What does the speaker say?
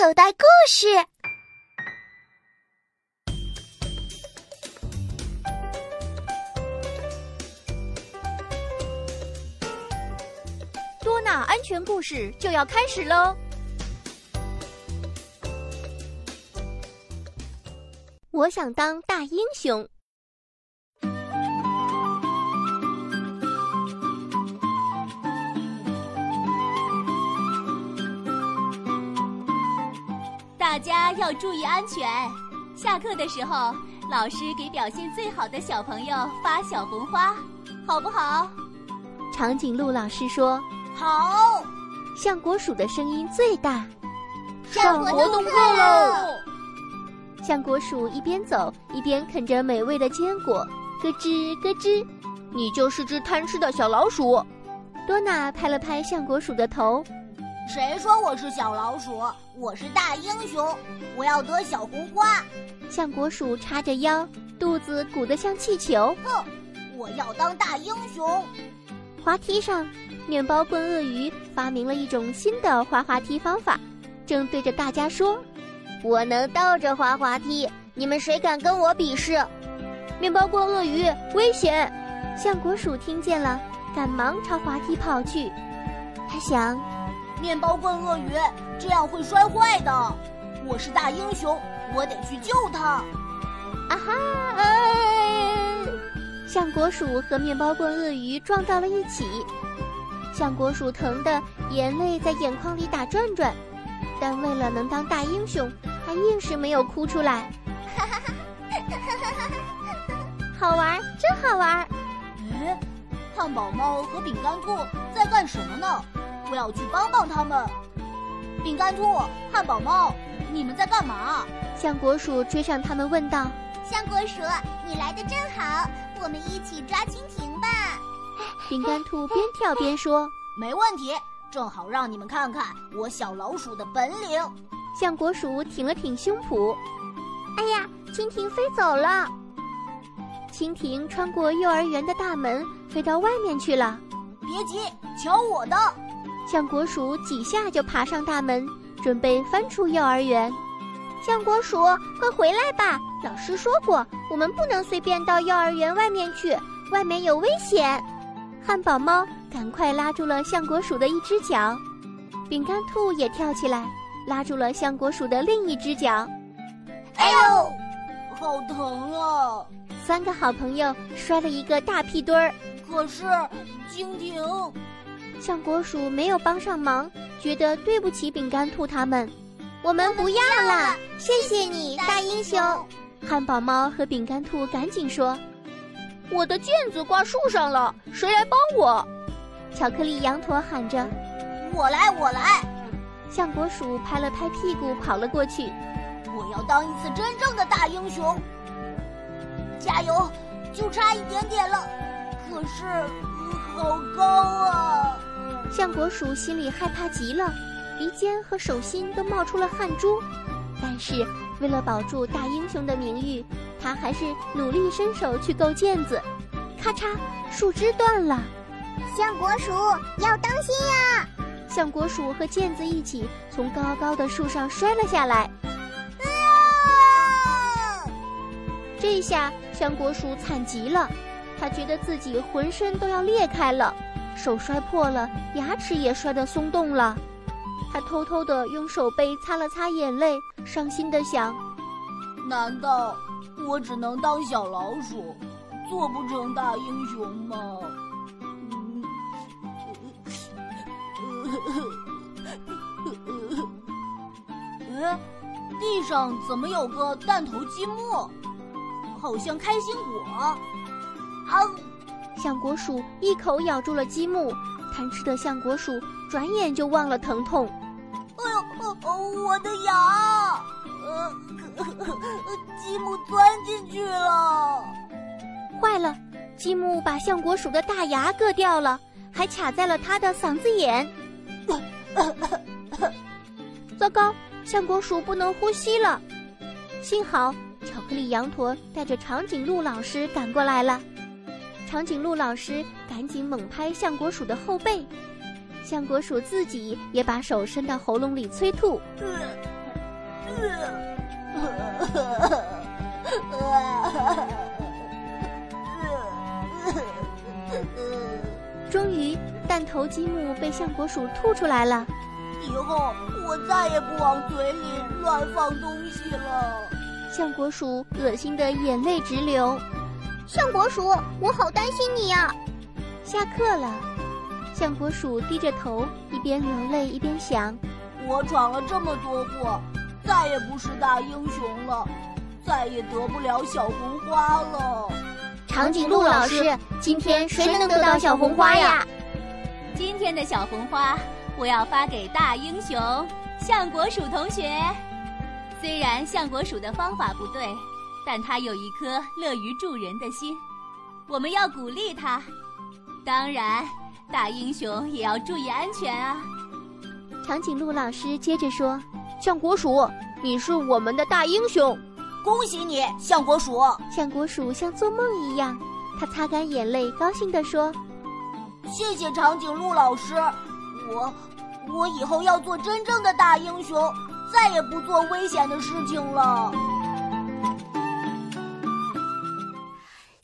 口袋故事。多纳安全故事就要开始喽！我想当大英雄。大家要注意安全。下课的时候，老师给表现最好的小朋友发小红花，好不好？长颈鹿老师说：“好。”橡果鼠的声音最大。上活动课喽！橡果鼠一边走一边啃着美味的坚果，咯吱咯吱。你就是只贪吃的小老鼠。多娜拍了拍橡果鼠的头。谁说我是小老鼠？我是大英雄，我要得小红花。橡果鼠叉着腰，肚子鼓得像气球。哼，我要当大英雄。滑梯上，面包棍鳄鱼发明了一种新的滑滑梯方法，正对着大家说：“我能倒着滑滑梯，你们谁敢跟我比试？”面包棍鳄鱼危险！橡果鼠听见了，赶忙朝滑梯跑去。他想。面包棍鳄鱼这样会摔坏的。我是大英雄，我得去救他。啊哈！哎，橡果鼠和面包棍鳄鱼撞到了一起，橡果鼠疼得眼泪在眼眶里打转转，但为了能当大英雄，他硬是没有哭出来。哈哈哈哈哈！好玩，真好玩。哎，汉堡猫和饼干兔在干什么呢？我要去帮帮他们。饼干兔、汉堡猫，你们在干嘛？橡果鼠追上他们问道：“橡果鼠，你来的正好，我们一起抓蜻蜓吧。”饼干兔边跳边说：“ 没问题，正好让你们看看我小老鼠的本领。”橡果鼠挺了挺胸脯：“哎呀，蜻蜓飞走了！”蜻蜓穿过幼儿园的大门，飞到外面去了。别急，瞧我的！橡果鼠几下就爬上大门，准备翻出幼儿园。橡果鼠，快回来吧！老师说过，我们不能随便到幼儿园外面去，外面有危险。汉堡猫赶快拉住了橡果鼠的一只脚，饼干兔也跳起来，拉住了橡果鼠的另一只脚。哎呦，好疼啊！三个好朋友摔了一个大屁墩儿。可是，蜻蜓。象果鼠没有帮上忙，觉得对不起饼干兔他们。我们不要了，谢谢你，大英雄。汉堡猫和饼干兔赶紧说：“我的毽子挂树上了，谁来帮我？”巧克力羊驼喊着：“我来，我来。”象果鼠拍了拍屁股跑了过去：“我要当一次真正的大英雄。”加油，就差一点点了，可是好高啊！橡果鼠心里害怕极了，鼻尖和手心都冒出了汗珠。但是为了保住大英雄的名誉，他还是努力伸手去够毽子。咔嚓，树枝断了。橡果鼠要当心呀！橡果鼠和毽子一起从高高的树上摔了下来。啊！这下橡果鼠惨极了，他觉得自己浑身都要裂开了。手摔破了，牙齿也摔得松动了。他偷偷地用手背擦了擦眼泪，伤心地想：难道我只能当小老鼠，做不成大英雄吗？哎，地上怎么有个弹头积木？好像开心果。啊！橡果鼠一口咬住了积木，贪吃的橡果鼠转眼就忘了疼痛。哎呦，我的牙！呃，积木钻进去了，坏了！积木把橡果鼠的大牙硌掉了，还卡在了它的嗓子眼。糟糕，橡果鼠不能呼吸了。幸好巧克力羊驼带着长颈鹿老师赶过来了。长颈鹿老师赶紧猛拍橡果鼠的后背，橡果鼠自己也把手伸到喉咙里催吐。终于，弹头积木被橡果鼠吐出来了。以后我再也不往嘴里乱放东西了。橡果鼠恶心的眼泪直流。橡果鼠，我好担心你呀！下课了，象国鼠低着头，一边流泪一边想：我闯了这么多祸，再也不是大英雄了，再也得不了小红花了。长颈鹿老师，今天谁能得到小红花呀？今天的小红花，我要发给大英雄象国鼠同学。虽然象国鼠的方法不对，但他有一颗乐于助人的心，我们要鼓励他。当然，大英雄也要注意安全啊！长颈鹿老师接着说：“橡果鼠，你是我们的大英雄。”恭喜你，橡果鼠！橡果鼠像做梦一样，他擦干眼泪，高兴地说：“谢谢长颈鹿老师，我，我以后要做真正的大英雄，再也不做危险的事情了。”